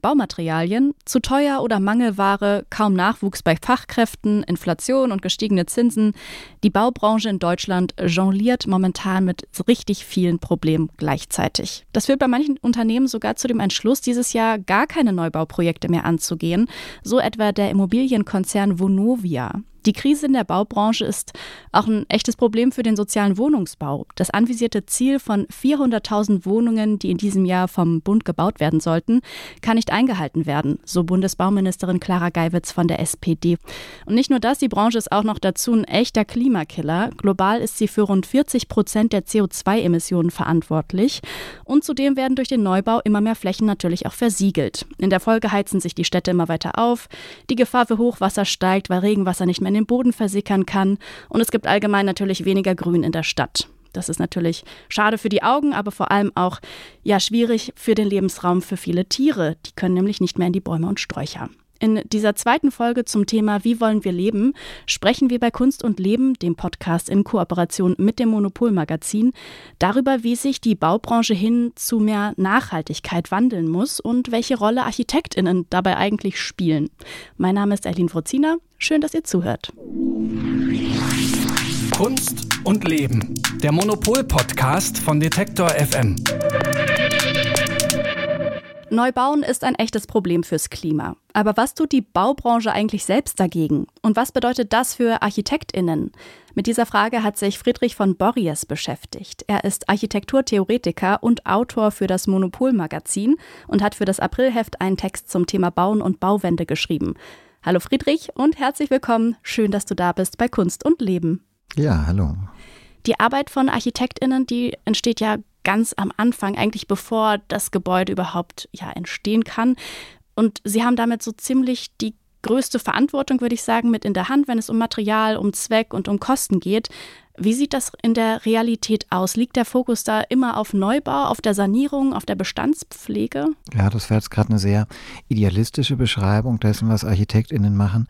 Baumaterialien, zu teuer oder Mangelware, kaum Nachwuchs bei Fachkräften, Inflation und gestiegene Zinsen. Die Baubranche in Deutschland jongliert momentan mit richtig vielen Problemen gleichzeitig. Das führt bei manchen Unternehmen sogar zu dem Entschluss, dieses Jahr gar keine Neubauprojekte mehr anzugehen, so etwa der Immobilienkonzern Vonovia. Die Krise in der Baubranche ist auch ein echtes Problem für den sozialen Wohnungsbau. Das anvisierte Ziel von 400.000 Wohnungen, die in diesem Jahr vom Bund gebaut werden sollten, kann nicht eingehalten werden, so Bundesbauministerin Clara Geiwitz von der SPD. Und nicht nur das, die Branche ist auch noch dazu ein echter Klimakiller. Global ist sie für rund 40 Prozent der CO2-Emissionen verantwortlich. Und zudem werden durch den Neubau immer mehr Flächen natürlich auch versiegelt. In der Folge heizen sich die Städte immer weiter auf. Die Gefahr für Hochwasser steigt, weil Regenwasser nicht mehr in den Boden versickern kann. Und es gibt allgemein natürlich weniger Grün in der Stadt. Das ist natürlich schade für die Augen, aber vor allem auch ja schwierig für den Lebensraum für viele Tiere. Die können nämlich nicht mehr in die Bäume und Sträucher. In dieser zweiten Folge zum Thema Wie wollen wir leben sprechen wir bei Kunst und Leben, dem Podcast in Kooperation mit dem Monopolmagazin, darüber, wie sich die Baubranche hin zu mehr Nachhaltigkeit wandeln muss und welche Rolle Architektinnen dabei eigentlich spielen. Mein Name ist Erlin Frozina. Schön, dass ihr zuhört. Kunst und Leben, der Monopol-Podcast von Detektor FM. Neubauen ist ein echtes Problem fürs Klima. Aber was tut die Baubranche eigentlich selbst dagegen? Und was bedeutet das für ArchitektInnen? Mit dieser Frage hat sich Friedrich von Borries beschäftigt. Er ist Architekturtheoretiker und Autor für das Monopol-Magazin und hat für das Aprilheft einen Text zum Thema Bauen und Bauwende geschrieben. Hallo Friedrich und herzlich willkommen. Schön, dass du da bist bei Kunst und Leben. Ja, hallo. Die Arbeit von ArchitektInnen, die entsteht ja ganz am Anfang, eigentlich bevor das Gebäude überhaupt ja, entstehen kann. Und sie haben damit so ziemlich die größte Verantwortung, würde ich sagen, mit in der Hand, wenn es um Material, um Zweck und um Kosten geht. Wie sieht das in der Realität aus? Liegt der Fokus da immer auf Neubau, auf der Sanierung, auf der Bestandspflege? Ja, das wäre jetzt gerade eine sehr idealistische Beschreibung dessen, was ArchitektInnen machen.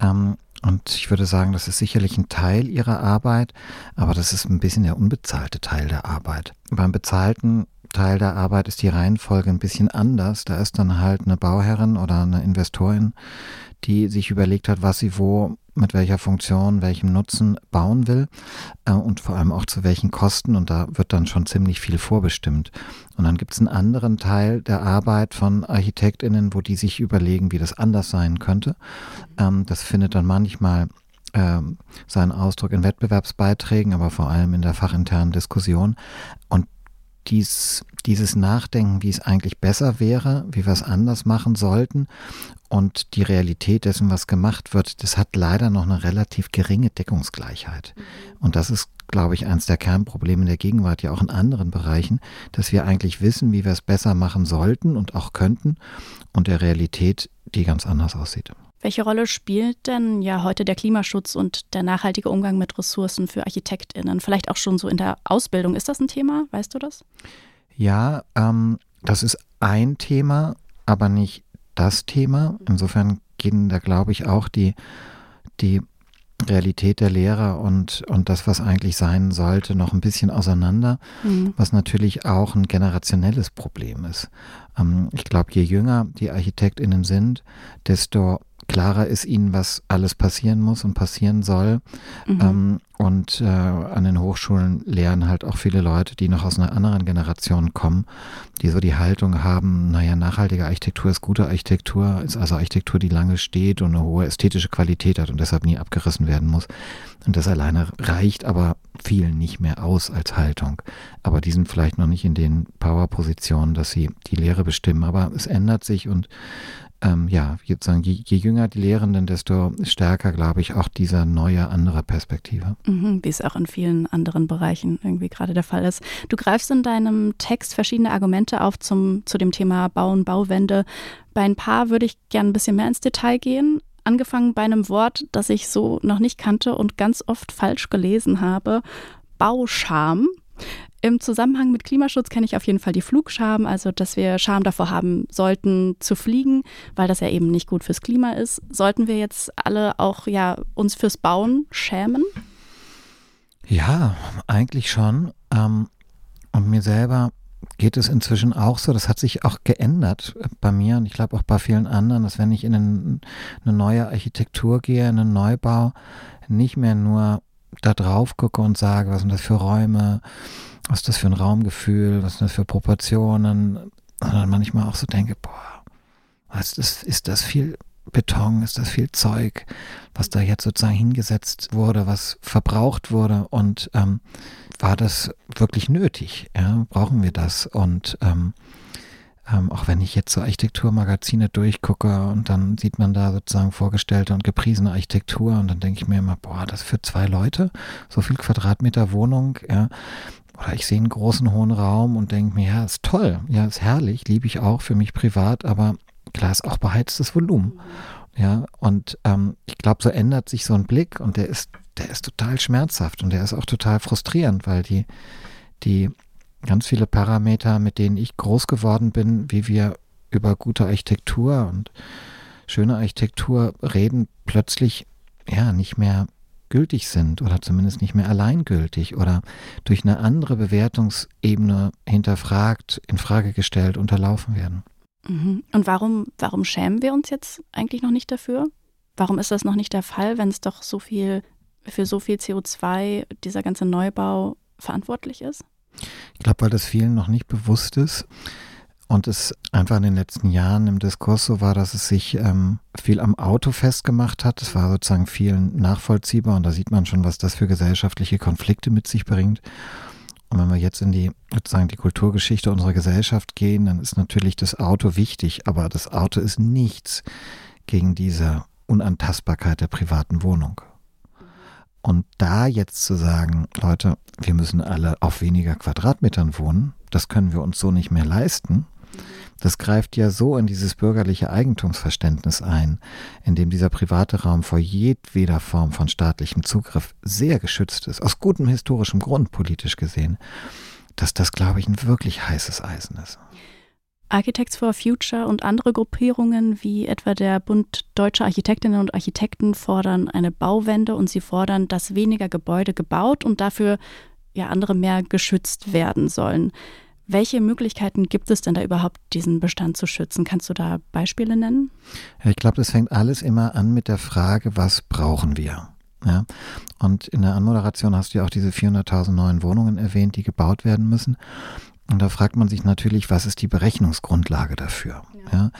Ähm, und ich würde sagen, das ist sicherlich ein Teil ihrer Arbeit, aber das ist ein bisschen der unbezahlte Teil der Arbeit. Beim bezahlten Teil der Arbeit ist die Reihenfolge ein bisschen anders. Da ist dann halt eine Bauherrin oder eine Investorin, die sich überlegt hat, was sie wo mit welcher Funktion, welchem Nutzen bauen will äh, und vor allem auch zu welchen Kosten. Und da wird dann schon ziemlich viel vorbestimmt. Und dann gibt es einen anderen Teil der Arbeit von ArchitektInnen, wo die sich überlegen, wie das anders sein könnte. Ähm, das findet dann manchmal ähm, seinen Ausdruck in Wettbewerbsbeiträgen, aber vor allem in der fachinternen Diskussion. Und dies, dieses Nachdenken, wie es eigentlich besser wäre, wie wir es anders machen sollten und die Realität dessen, was gemacht wird, das hat leider noch eine relativ geringe Deckungsgleichheit. Mhm. Und das ist, glaube ich, eines der Kernprobleme der Gegenwart, ja auch in anderen Bereichen, dass wir eigentlich wissen, wie wir es besser machen sollten und auch könnten und der Realität, die ganz anders aussieht. Welche Rolle spielt denn ja heute der Klimaschutz und der nachhaltige Umgang mit Ressourcen für ArchitektInnen? Vielleicht auch schon so in der Ausbildung. Ist das ein Thema? Weißt du das? Ja, ähm, das ist ein Thema, aber nicht das Thema. Insofern gehen da, glaube ich, auch die, die Realität der Lehrer und, und das, was eigentlich sein sollte, noch ein bisschen auseinander, mhm. was natürlich auch ein generationelles Problem ist. Ähm, ich glaube, je jünger die ArchitektInnen sind, desto klarer ist ihnen, was alles passieren muss und passieren soll. Mhm. Ähm, und äh, an den Hochschulen lernen halt auch viele Leute, die noch aus einer anderen Generation kommen, die so die Haltung haben, naja, nachhaltige Architektur ist gute Architektur, ist also Architektur, die lange steht und eine hohe ästhetische Qualität hat und deshalb nie abgerissen werden muss. Und das alleine reicht aber vielen nicht mehr aus als Haltung. Aber die sind vielleicht noch nicht in den Power-Positionen, dass sie die Lehre bestimmen. Aber es ändert sich und ähm, ja, je, je, jünger die Lehrenden, desto stärker, glaube ich, auch diese neue, andere Perspektive. Mhm, wie es auch in vielen anderen Bereichen irgendwie gerade der Fall ist. Du greifst in deinem Text verschiedene Argumente auf zum, zu dem Thema Bauen, Bauwende. Bei ein paar würde ich gerne ein bisschen mehr ins Detail gehen. Angefangen bei einem Wort, das ich so noch nicht kannte und ganz oft falsch gelesen habe. Bauscham. Im Zusammenhang mit Klimaschutz kenne ich auf jeden Fall die Flugscham, also dass wir Scham davor haben sollten zu fliegen, weil das ja eben nicht gut fürs Klima ist. Sollten wir jetzt alle auch ja uns fürs Bauen schämen? Ja, eigentlich schon. Ähm, und mir selber geht es inzwischen auch so, das hat sich auch geändert bei mir und ich glaube auch bei vielen anderen, dass wenn ich in einen, eine neue Architektur gehe, in einen Neubau, nicht mehr nur da drauf gucke und sage, was sind das für Räume, was ist das für ein Raumgefühl, was sind das für Proportionen, sondern manchmal auch so denke, boah, was ist, ist das viel Beton, ist das viel Zeug, was da jetzt sozusagen hingesetzt wurde, was verbraucht wurde und ähm, war das wirklich nötig? Ja? Brauchen wir das? Und ähm, ähm, auch wenn ich jetzt so Architekturmagazine durchgucke und dann sieht man da sozusagen vorgestellte und gepriesene Architektur und dann denke ich mir immer, boah, das für zwei Leute, so viel Quadratmeter Wohnung, ja. Oder ich sehe einen großen hohen Raum und denke mir, ja, ist toll, ja, ist herrlich, liebe ich auch für mich privat, aber klar ist auch beheiztes Volumen. Ja, und ähm, ich glaube, so ändert sich so ein Blick und der ist, der ist total schmerzhaft und der ist auch total frustrierend, weil die, die ganz viele Parameter, mit denen ich groß geworden bin, wie wir über gute Architektur und schöne Architektur reden, plötzlich ja nicht mehr gültig sind oder zumindest nicht mehr alleingültig oder durch eine andere Bewertungsebene hinterfragt, in Frage gestellt, unterlaufen werden. Mhm. Und warum, warum schämen wir uns jetzt eigentlich noch nicht dafür? Warum ist das noch nicht der Fall, wenn es doch so viel für so viel CO2 dieser ganze Neubau verantwortlich ist? Ich glaube, weil das vielen noch nicht bewusst ist und es einfach in den letzten Jahren im Diskurs so war, dass es sich ähm, viel am Auto festgemacht hat. Es war sozusagen vielen nachvollziehbar und da sieht man schon, was das für gesellschaftliche Konflikte mit sich bringt. Und wenn wir jetzt in die sozusagen die Kulturgeschichte unserer Gesellschaft gehen, dann ist natürlich das Auto wichtig, aber das Auto ist nichts gegen diese Unantastbarkeit der privaten Wohnung. Und da jetzt zu sagen, Leute, wir müssen alle auf weniger Quadratmetern wohnen, das können wir uns so nicht mehr leisten, das greift ja so in dieses bürgerliche Eigentumsverständnis ein, in dem dieser private Raum vor jedweder Form von staatlichem Zugriff sehr geschützt ist, aus gutem historischem Grund politisch gesehen, dass das, glaube ich, ein wirklich heißes Eisen ist. Architects for Future und andere Gruppierungen wie etwa der Bund Deutscher Architektinnen und Architekten fordern eine Bauwende und sie fordern, dass weniger Gebäude gebaut und dafür ja andere mehr geschützt werden sollen. Welche Möglichkeiten gibt es denn da überhaupt, diesen Bestand zu schützen? Kannst du da Beispiele nennen? Ich glaube, das fängt alles immer an mit der Frage, was brauchen wir? Ja, und in der Anmoderation hast du ja auch diese 400.000 neuen Wohnungen erwähnt, die gebaut werden müssen. Und da fragt man sich natürlich, was ist die Berechnungsgrundlage dafür? Ja. ja.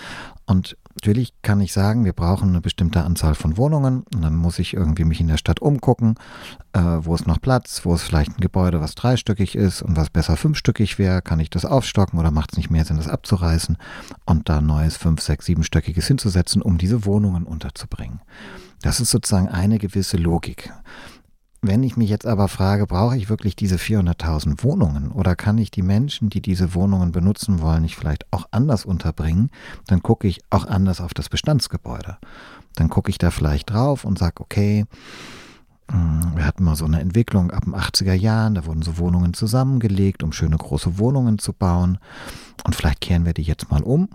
Und natürlich kann ich sagen, wir brauchen eine bestimmte Anzahl von Wohnungen und dann muss ich irgendwie mich in der Stadt umgucken, äh, wo ist noch Platz, wo ist vielleicht ein Gebäude, was dreistöckig ist und was besser fünfstöckig wäre, kann ich das aufstocken oder macht es nicht mehr Sinn, das abzureißen und da neues fünf, sechs, siebenstöckiges hinzusetzen, um diese Wohnungen unterzubringen. Das ist sozusagen eine gewisse Logik. Wenn ich mich jetzt aber frage, brauche ich wirklich diese 400.000 Wohnungen oder kann ich die Menschen, die diese Wohnungen benutzen wollen, nicht vielleicht auch anders unterbringen, dann gucke ich auch anders auf das Bestandsgebäude. Dann gucke ich da vielleicht drauf und sage, okay, hm, wir hatten mal so eine Entwicklung ab den 80er Jahren, da wurden so Wohnungen zusammengelegt, um schöne große Wohnungen zu bauen. Und vielleicht kehren wir die jetzt mal um.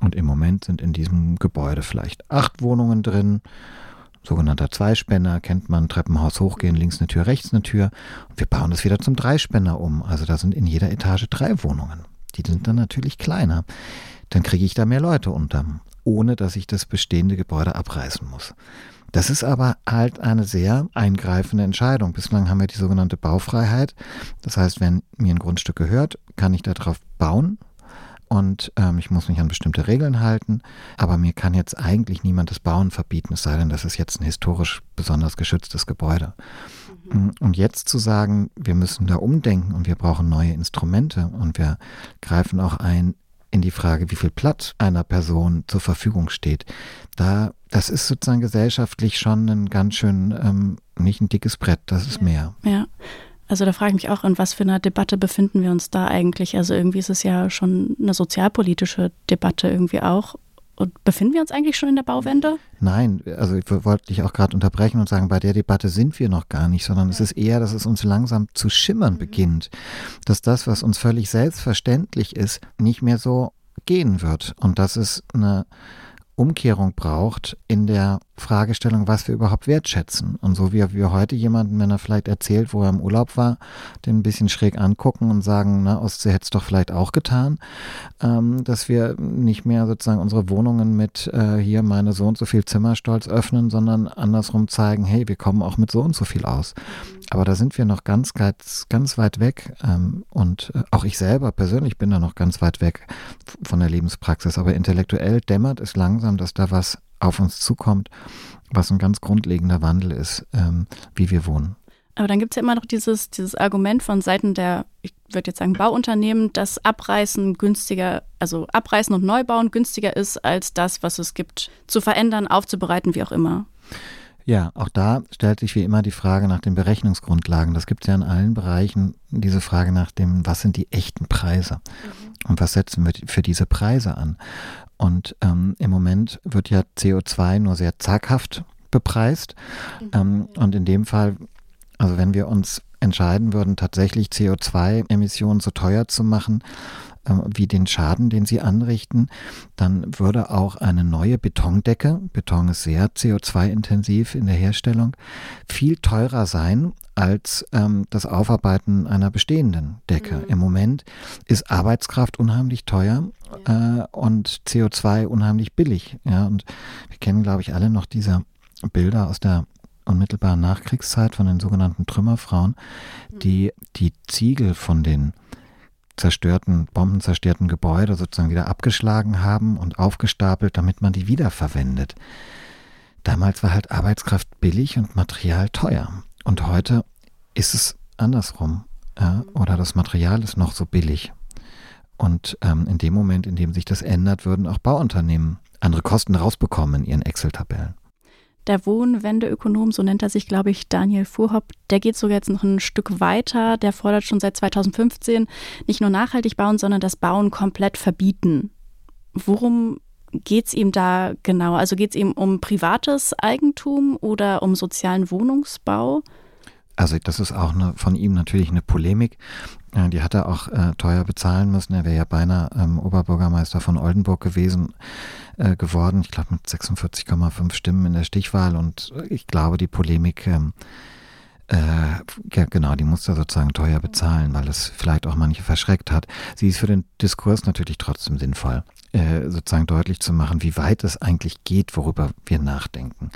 Und im Moment sind in diesem Gebäude vielleicht acht Wohnungen drin sogenannter Zweispänner, kennt man, Treppenhaus hochgehen, links eine Tür, rechts eine Tür. Und wir bauen das wieder zum Dreispänner um. Also da sind in jeder Etage drei Wohnungen. Die sind dann natürlich kleiner. Dann kriege ich da mehr Leute unter, ohne dass ich das bestehende Gebäude abreißen muss. Das ist aber halt eine sehr eingreifende Entscheidung. Bislang haben wir die sogenannte Baufreiheit. Das heißt, wenn mir ein Grundstück gehört, kann ich darauf bauen, und ähm, ich muss mich an bestimmte Regeln halten. Aber mir kann jetzt eigentlich niemand das Bauen verbieten, es sei denn, das ist jetzt ein historisch besonders geschütztes Gebäude. Mhm. Und jetzt zu sagen, wir müssen da umdenken und wir brauchen neue Instrumente und wir greifen auch ein in die Frage, wie viel Platz einer Person zur Verfügung steht. Da, das ist sozusagen gesellschaftlich schon ein ganz schön, ähm, nicht ein dickes Brett, das ist ja. mehr. Ja. Also da frage ich mich auch, in was für einer Debatte befinden wir uns da eigentlich? Also irgendwie ist es ja schon eine sozialpolitische Debatte irgendwie auch. Und befinden wir uns eigentlich schon in der Bauwende? Nein, also ich wollte dich auch gerade unterbrechen und sagen, bei der Debatte sind wir noch gar nicht, sondern ja. es ist eher, dass es uns langsam zu schimmern mhm. beginnt, dass das, was uns völlig selbstverständlich ist, nicht mehr so gehen wird und dass es eine Umkehrung braucht in der Fragestellung, was wir überhaupt wertschätzen. Und so wie wir heute jemanden, wenn er vielleicht erzählt, wo er im Urlaub war, den ein bisschen schräg angucken und sagen, na, Ostsee hätte es doch vielleicht auch getan, ähm, dass wir nicht mehr sozusagen unsere Wohnungen mit äh, hier meine so und so viel Zimmer stolz öffnen, sondern andersrum zeigen, hey, wir kommen auch mit so und so viel aus. Aber da sind wir noch ganz, ganz, ganz weit weg. Ähm, und äh, auch ich selber persönlich bin da noch ganz weit weg von der Lebenspraxis. Aber intellektuell dämmert es langsam, dass da was auf uns zukommt, was ein ganz grundlegender Wandel ist, ähm, wie wir wohnen. Aber dann gibt es ja immer noch dieses, dieses Argument von Seiten der, ich würde jetzt sagen, Bauunternehmen, dass Abreißen günstiger, also Abreißen und Neubauen günstiger ist als das, was es gibt, zu verändern, aufzubereiten, wie auch immer. Ja, auch da stellt sich wie immer die Frage nach den Berechnungsgrundlagen. Das gibt es ja in allen Bereichen, diese Frage nach dem, was sind die echten Preise mhm. und was setzen wir für diese Preise an. Und ähm, im Moment wird ja CO2 nur sehr zaghaft bepreist. Mhm. Ähm, und in dem Fall, also wenn wir uns entscheiden würden, tatsächlich CO2-Emissionen so teuer zu machen, wie den Schaden, den sie anrichten, dann würde auch eine neue Betondecke, Beton ist sehr CO2-intensiv in der Herstellung, viel teurer sein als ähm, das Aufarbeiten einer bestehenden Decke. Mhm. Im Moment ist Arbeitskraft unheimlich teuer äh, und CO2 unheimlich billig. Ja, und wir kennen, glaube ich, alle noch diese Bilder aus der unmittelbaren Nachkriegszeit von den sogenannten Trümmerfrauen, mhm. die die Ziegel von den zerstörten, bombenzerstörten Gebäude sozusagen wieder abgeschlagen haben und aufgestapelt, damit man die wiederverwendet. Damals war halt Arbeitskraft billig und Material teuer. Und heute ist es andersrum. Ja, oder das Material ist noch so billig. Und ähm, in dem Moment, in dem sich das ändert, würden auch Bauunternehmen andere Kosten rausbekommen in ihren Excel-Tabellen der Wohnwendeökonom, so nennt er sich, glaube ich, Daniel Fuhrhopp, der geht sogar jetzt noch ein Stück weiter. Der fordert schon seit 2015 nicht nur nachhaltig bauen, sondern das Bauen komplett verbieten. Worum geht es ihm da genau? Also geht es ihm um privates Eigentum oder um sozialen Wohnungsbau? Also das ist auch eine, von ihm natürlich eine Polemik. Äh, die hat er auch äh, teuer bezahlen müssen. Er wäre ja beinahe ähm, Oberbürgermeister von Oldenburg gewesen äh, geworden. Ich glaube mit 46,5 Stimmen in der Stichwahl. Und ich glaube, die Polemik, ähm, äh, ja, genau, die musste sozusagen teuer bezahlen, weil es vielleicht auch manche verschreckt hat. Sie ist für den Diskurs natürlich trotzdem sinnvoll, äh, sozusagen deutlich zu machen, wie weit es eigentlich geht, worüber wir nachdenken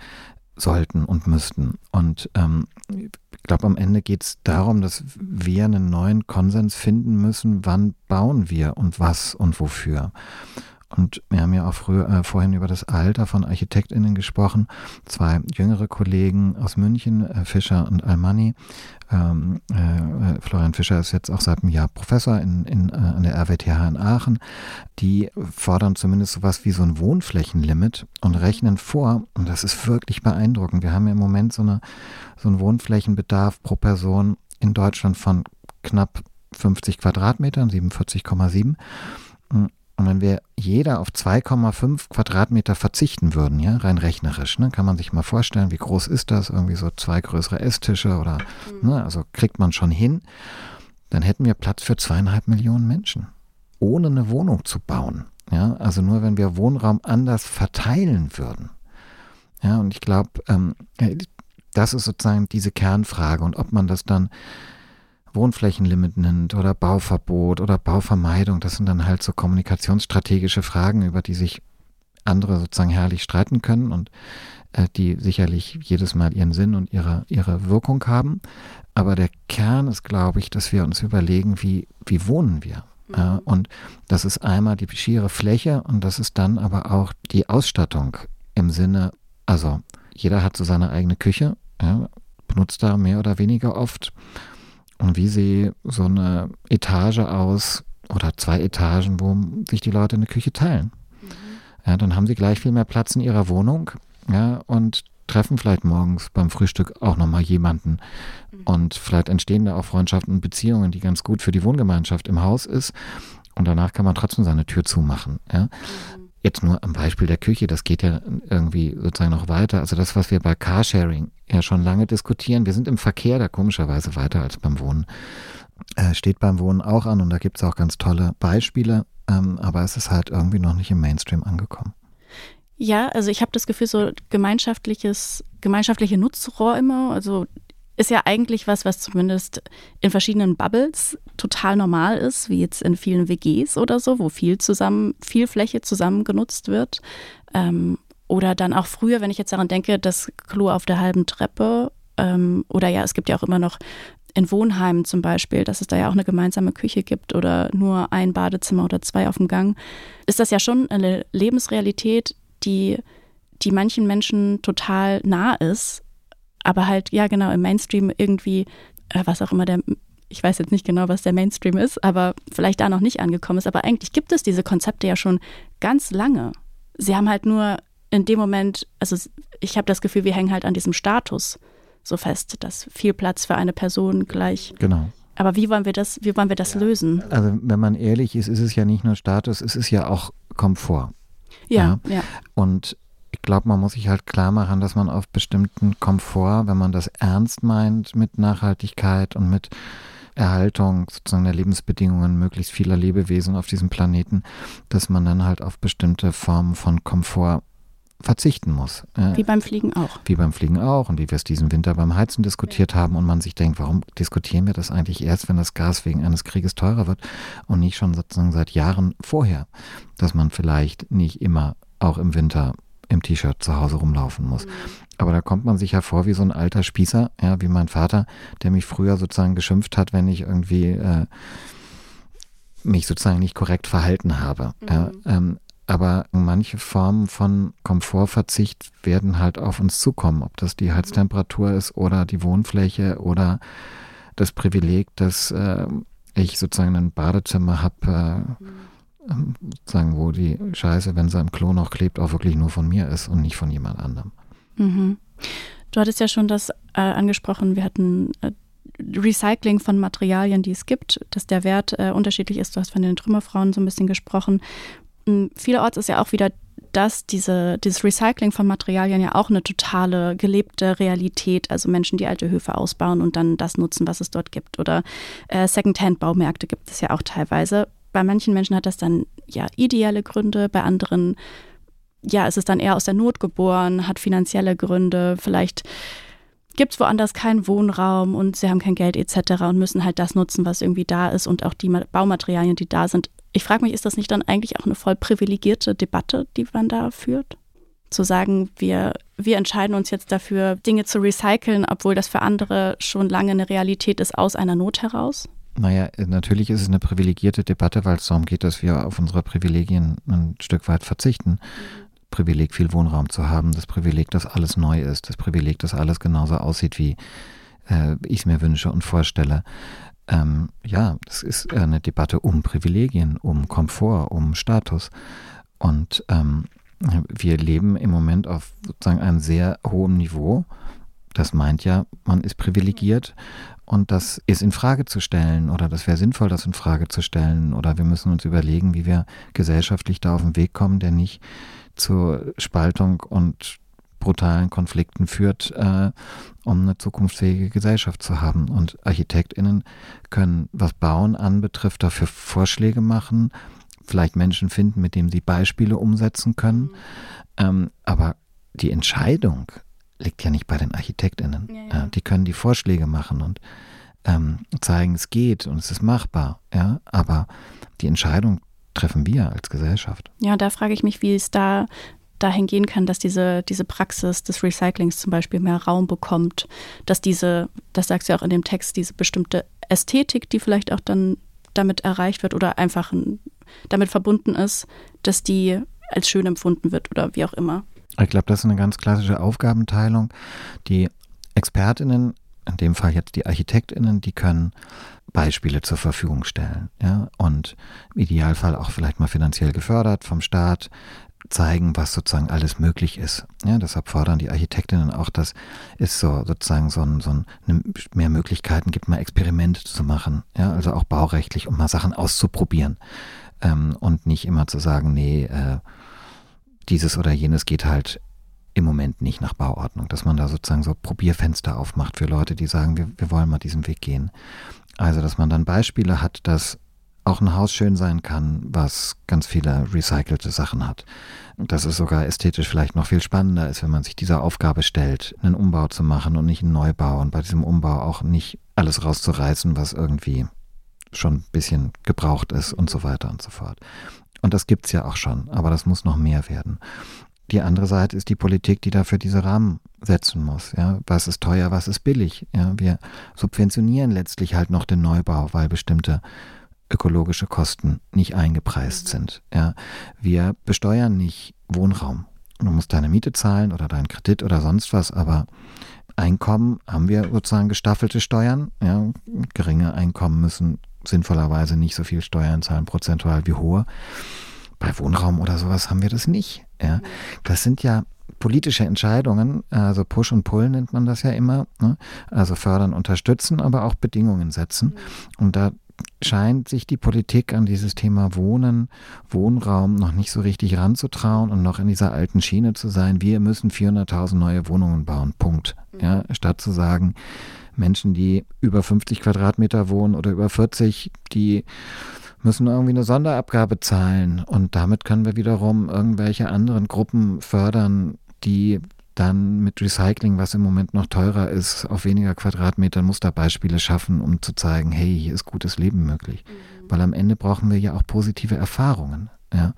sollten und müssten. Und ähm, ich glaube, am Ende geht es darum, dass wir einen neuen Konsens finden müssen, wann bauen wir und was und wofür. Und wir haben ja auch früher, äh, vorhin über das Alter von ArchitektInnen gesprochen. Zwei jüngere Kollegen aus München, äh, Fischer und Almani. Ähm, äh, Florian Fischer ist jetzt auch seit einem Jahr Professor in, in, äh, an der RWTH in Aachen. Die fordern zumindest sowas wie so ein Wohnflächenlimit und rechnen vor, und das ist wirklich beeindruckend. Wir haben ja im Moment so, eine, so einen Wohnflächenbedarf pro Person in Deutschland von knapp 50 Quadratmetern, 47,7. Und wenn wir jeder auf 2,5 Quadratmeter verzichten würden, ja, rein rechnerisch, ne, kann man sich mal vorstellen, wie groß ist das? Irgendwie so zwei größere Esstische oder, mhm. ne, also kriegt man schon hin. Dann hätten wir Platz für zweieinhalb Millionen Menschen, ohne eine Wohnung zu bauen. Ja, also nur wenn wir Wohnraum anders verteilen würden. Ja, und ich glaube, ähm, das ist sozusagen diese Kernfrage und ob man das dann Wohnflächenlimit nennt oder Bauverbot oder Bauvermeidung. Das sind dann halt so kommunikationsstrategische Fragen, über die sich andere sozusagen herrlich streiten können und äh, die sicherlich jedes Mal ihren Sinn und ihre, ihre Wirkung haben. Aber der Kern ist, glaube ich, dass wir uns überlegen, wie, wie wohnen wir. Mhm. Ja, und das ist einmal die schiere Fläche und das ist dann aber auch die Ausstattung im Sinne, also jeder hat so seine eigene Küche, ja, benutzt da mehr oder weniger oft und wie sieht so eine Etage aus oder zwei Etagen, wo sich die Leute eine Küche teilen? Mhm. Ja, dann haben sie gleich viel mehr Platz in ihrer Wohnung ja, und treffen vielleicht morgens beim Frühstück auch nochmal jemanden. Mhm. Und vielleicht entstehen da auch Freundschaften und Beziehungen, die ganz gut für die Wohngemeinschaft im Haus ist. Und danach kann man trotzdem seine Tür zumachen. Ja. Mhm. Jetzt nur am Beispiel der Küche, das geht ja irgendwie sozusagen noch weiter. Also das, was wir bei Carsharing ja schon lange diskutieren, wir sind im Verkehr da komischerweise weiter als beim Wohnen. Äh, steht beim Wohnen auch an und da gibt es auch ganz tolle Beispiele, ähm, aber es ist halt irgendwie noch nicht im Mainstream angekommen. Ja, also ich habe das Gefühl, so gemeinschaftliches, gemeinschaftliche Nutzrohr immer, also ist ja eigentlich was, was zumindest in verschiedenen Bubbles total normal ist, wie jetzt in vielen WGs oder so, wo viel zusammen, viel Fläche zusammen genutzt wird. Ähm, oder dann auch früher, wenn ich jetzt daran denke, das Klo auf der halben Treppe. Ähm, oder ja, es gibt ja auch immer noch in Wohnheimen zum Beispiel, dass es da ja auch eine gemeinsame Küche gibt oder nur ein Badezimmer oder zwei auf dem Gang, ist das ja schon eine Lebensrealität, die, die manchen Menschen total nah ist aber halt, ja genau, im Mainstream irgendwie, äh, was auch immer der, ich weiß jetzt nicht genau, was der Mainstream ist, aber vielleicht da noch nicht angekommen ist. Aber eigentlich gibt es diese Konzepte ja schon ganz lange. Sie haben halt nur in dem Moment, also ich habe das Gefühl, wir hängen halt an diesem Status so fest, dass viel Platz für eine Person gleich. Genau. Aber wie wollen wir das, wie wollen wir das ja. lösen? Also wenn man ehrlich ist, ist es ja nicht nur Status, es ist ja auch Komfort. Ja, ja. ja. Und ich glaube, man muss sich halt klar machen, dass man auf bestimmten Komfort, wenn man das ernst meint mit Nachhaltigkeit und mit Erhaltung sozusagen der Lebensbedingungen möglichst vieler Lebewesen auf diesem Planeten, dass man dann halt auf bestimmte Formen von Komfort verzichten muss. Wie beim Fliegen auch. Wie beim Fliegen auch und wie wir es diesen Winter beim Heizen diskutiert haben und man sich denkt, warum diskutieren wir das eigentlich erst, wenn das Gas wegen eines Krieges teurer wird und nicht schon sozusagen seit Jahren vorher, dass man vielleicht nicht immer auch im Winter im T-Shirt zu Hause rumlaufen muss. Mhm. Aber da kommt man sich ja vor wie so ein alter Spießer, ja, wie mein Vater, der mich früher sozusagen geschimpft hat, wenn ich irgendwie äh, mich sozusagen nicht korrekt verhalten habe. Mhm. Ja, ähm, aber manche Formen von Komfortverzicht werden halt auf uns zukommen, ob das die Heiztemperatur ist oder die Wohnfläche oder das Privileg, dass äh, ich sozusagen ein Badezimmer habe. Äh, mhm sagen, wo die Scheiße, wenn sie im Klo noch klebt, auch wirklich nur von mir ist und nicht von jemand anderem. Mhm. Du hattest ja schon das äh, angesprochen, wir hatten äh, Recycling von Materialien, die es gibt, dass der Wert äh, unterschiedlich ist. Du hast von den Trümmerfrauen so ein bisschen gesprochen. Mhm, vielerorts ist ja auch wieder dass diese, dieses Recycling von Materialien ja auch eine totale gelebte Realität, also Menschen, die alte Höfe ausbauen und dann das nutzen, was es dort gibt. Oder äh, Secondhand-Baumärkte gibt es ja auch teilweise bei manchen Menschen hat das dann ja ideelle Gründe, bei anderen ja, ist es dann eher aus der Not geboren, hat finanzielle Gründe, vielleicht gibt es woanders keinen Wohnraum und sie haben kein Geld etc. und müssen halt das nutzen, was irgendwie da ist und auch die Baumaterialien, die da sind. Ich frage mich, ist das nicht dann eigentlich auch eine voll privilegierte Debatte, die man da führt? Zu sagen, wir, wir entscheiden uns jetzt dafür, Dinge zu recyceln, obwohl das für andere schon lange eine Realität ist, aus einer Not heraus? Naja, natürlich ist es eine privilegierte Debatte, weil es darum geht, dass wir auf unsere Privilegien ein Stück weit verzichten. Mhm. Privileg, viel Wohnraum zu haben, das Privileg, dass alles neu ist, das Privileg, dass alles genauso aussieht, wie äh, ich es mir wünsche und vorstelle. Ähm, ja, es ist eine Debatte um Privilegien, um Komfort, um Status. Und ähm, wir leben im Moment auf sozusagen einem sehr hohen Niveau. Das meint ja, man ist privilegiert und das ist in Frage zu stellen oder das wäre sinnvoll, das in Frage zu stellen oder wir müssen uns überlegen, wie wir gesellschaftlich da auf den Weg kommen, der nicht zur Spaltung und brutalen Konflikten führt, äh, um eine zukunftsfähige Gesellschaft zu haben. Und ArchitektInnen können, was Bauen anbetrifft, dafür Vorschläge machen, vielleicht Menschen finden, mit denen sie Beispiele umsetzen können. Mhm. Ähm, aber die Entscheidung, liegt ja nicht bei den ArchitektInnen. Ja, ja. Die können die Vorschläge machen und ähm, zeigen, es geht und es ist machbar. Ja? Aber die Entscheidung treffen wir als Gesellschaft. Ja, da frage ich mich, wie es da dahin gehen kann, dass diese, diese Praxis des Recyclings zum Beispiel mehr Raum bekommt, dass diese, das sagst du ja auch in dem Text, diese bestimmte Ästhetik, die vielleicht auch dann damit erreicht wird oder einfach ein, damit verbunden ist, dass die als schön empfunden wird oder wie auch immer. Ich glaube, das ist eine ganz klassische Aufgabenteilung. Die Expertinnen, in dem Fall jetzt die Architektinnen, die können Beispiele zur Verfügung stellen. Ja? Und im Idealfall auch vielleicht mal finanziell gefördert vom Staat, zeigen, was sozusagen alles möglich ist. Ja, deshalb fordern die Architektinnen auch, dass es so sozusagen so, ein, so ein, eine, mehr Möglichkeiten gibt, mal Experimente zu machen. Ja, also auch baurechtlich, um mal Sachen auszuprobieren. Ähm, und nicht immer zu sagen, nee, äh, dieses oder jenes geht halt im Moment nicht nach Bauordnung, dass man da sozusagen so Probierfenster aufmacht für Leute, die sagen, wir, wir wollen mal diesen Weg gehen. Also, dass man dann Beispiele hat, dass auch ein Haus schön sein kann, was ganz viele recycelte Sachen hat. Dass es sogar ästhetisch vielleicht noch viel spannender ist, wenn man sich dieser Aufgabe stellt, einen Umbau zu machen und nicht einen Neubau und bei diesem Umbau auch nicht alles rauszureißen, was irgendwie schon ein bisschen gebraucht ist und so weiter und so fort. Und das gibt's ja auch schon, aber das muss noch mehr werden. Die andere Seite ist die Politik, die dafür diese Rahmen setzen muss. Ja, was ist teuer, was ist billig? Ja, wir subventionieren letztlich halt noch den Neubau, weil bestimmte ökologische Kosten nicht eingepreist sind. Ja, wir besteuern nicht Wohnraum. Du musst deine Miete zahlen oder deinen Kredit oder sonst was, aber Einkommen haben wir sozusagen gestaffelte Steuern. Ja, geringe Einkommen müssen sinnvollerweise nicht so viel Steuern zahlen, prozentual wie hohe. Bei Wohnraum oder sowas haben wir das nicht. Ja. Das sind ja politische Entscheidungen, also Push und Pull nennt man das ja immer, ne? also fördern, unterstützen, aber auch Bedingungen setzen. Und da scheint sich die Politik an dieses Thema Wohnen, Wohnraum noch nicht so richtig ranzutrauen und noch in dieser alten Schiene zu sein, wir müssen 400.000 neue Wohnungen bauen, Punkt. Ja, statt zu sagen, Menschen, die über 50 Quadratmeter wohnen oder über 40, die müssen irgendwie eine Sonderabgabe zahlen. Und damit können wir wiederum irgendwelche anderen Gruppen fördern, die dann mit Recycling, was im Moment noch teurer ist, auf weniger Quadratmetern Musterbeispiele schaffen, um zu zeigen, hey, hier ist gutes Leben möglich. Mhm. Weil am Ende brauchen wir ja auch positive Erfahrungen. Ja?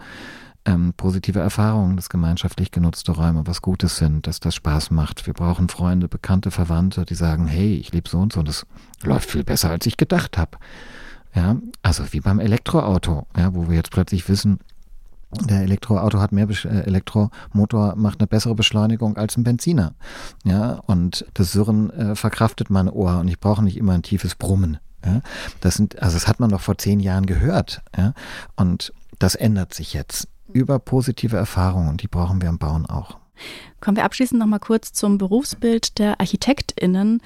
Ähm, positive Erfahrungen, dass gemeinschaftlich genutzte Räume was Gutes sind, dass das Spaß macht. Wir brauchen Freunde, Bekannte, Verwandte, die sagen, hey, ich lebe so und so, und das läuft viel besser, als ich gedacht habe. Ja, also wie beim Elektroauto, ja, wo wir jetzt plötzlich wissen, der Elektroauto hat mehr Besch äh, Elektromotor macht eine bessere Beschleunigung als ein Benziner. Ja, und das Surren äh, verkraftet mein Ohr und ich brauche nicht immer ein tiefes Brummen. Ja, das sind, also das hat man doch vor zehn Jahren gehört. Ja, und das ändert sich jetzt über positive Erfahrungen und die brauchen wir im Bauen auch. Kommen wir abschließend noch mal kurz zum Berufsbild der ArchitektInnen.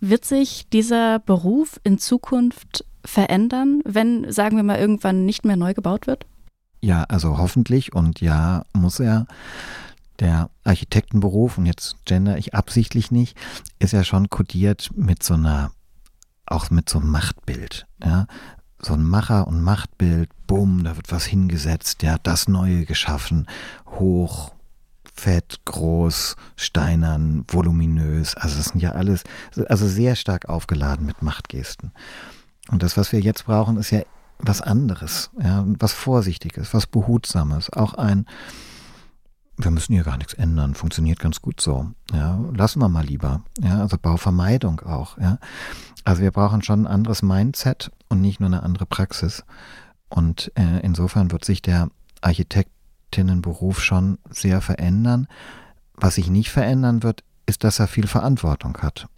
Wird sich dieser Beruf in Zukunft verändern, wenn, sagen wir mal, irgendwann nicht mehr neu gebaut wird? Ja, also hoffentlich und ja, muss er. Der Architektenberuf, und jetzt gender ich absichtlich nicht, ist ja schon kodiert mit so einer, auch mit so einem Machtbild. Ja? So ein Macher- und Machtbild, bumm, da wird was hingesetzt, ja, das Neue geschaffen, hoch, fett, groß, steinern, voluminös. Also das sind ja alles, also sehr stark aufgeladen mit Machtgesten. Und das, was wir jetzt brauchen, ist ja was anderes, ja, was Vorsichtiges, was Behutsames, auch ein, wir müssen hier gar nichts ändern, funktioniert ganz gut so, ja, lassen wir mal lieber, ja, also Bauvermeidung auch, ja. Also wir brauchen schon ein anderes Mindset und nicht nur eine andere Praxis. Und äh, insofern wird sich der Architektinnenberuf schon sehr verändern. Was sich nicht verändern wird, ist, dass er viel Verantwortung hat.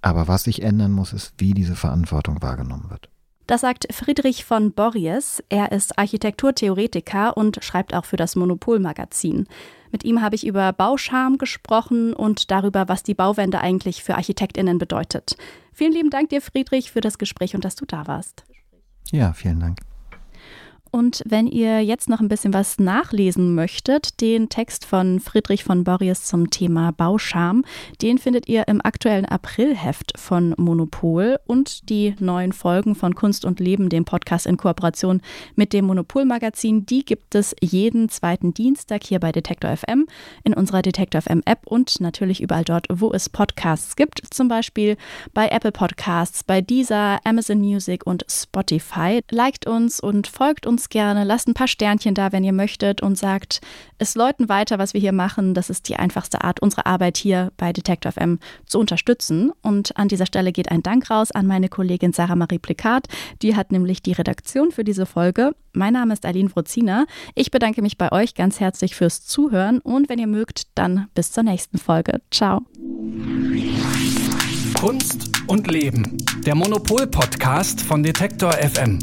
Aber was sich ändern muss, ist, wie diese Verantwortung wahrgenommen wird. Das sagt Friedrich von Borries. Er ist Architekturtheoretiker und schreibt auch für das Monopol-Magazin. Mit ihm habe ich über Bauscham gesprochen und darüber, was die Bauwende eigentlich für ArchitektInnen bedeutet. Vielen lieben Dank dir, Friedrich, für das Gespräch und dass du da warst. Ja, vielen Dank. Und wenn ihr jetzt noch ein bisschen was nachlesen möchtet, den Text von Friedrich von Borries zum Thema Bauscham, den findet ihr im aktuellen Aprilheft von Monopol und die neuen Folgen von Kunst und Leben, dem Podcast in Kooperation mit dem Monopol-Magazin, die gibt es jeden zweiten Dienstag hier bei Detektor FM, in unserer Detektor FM App und natürlich überall dort, wo es Podcasts gibt, zum Beispiel bei Apple Podcasts, bei Deezer, Amazon Music und Spotify. Liked uns und folgt uns uns gerne, lasst ein paar Sternchen da, wenn ihr möchtet und sagt es Leuten weiter, was wir hier machen. Das ist die einfachste Art, unsere Arbeit hier bei Detector FM zu unterstützen. Und an dieser Stelle geht ein Dank raus an meine Kollegin Sarah Marie Plikat. Die hat nämlich die Redaktion für diese Folge. Mein Name ist Aline Wrozina. Ich bedanke mich bei euch ganz herzlich fürs Zuhören und wenn ihr mögt, dann bis zur nächsten Folge. Ciao. Kunst und Leben. Der Monopol-Podcast von Detektor FM.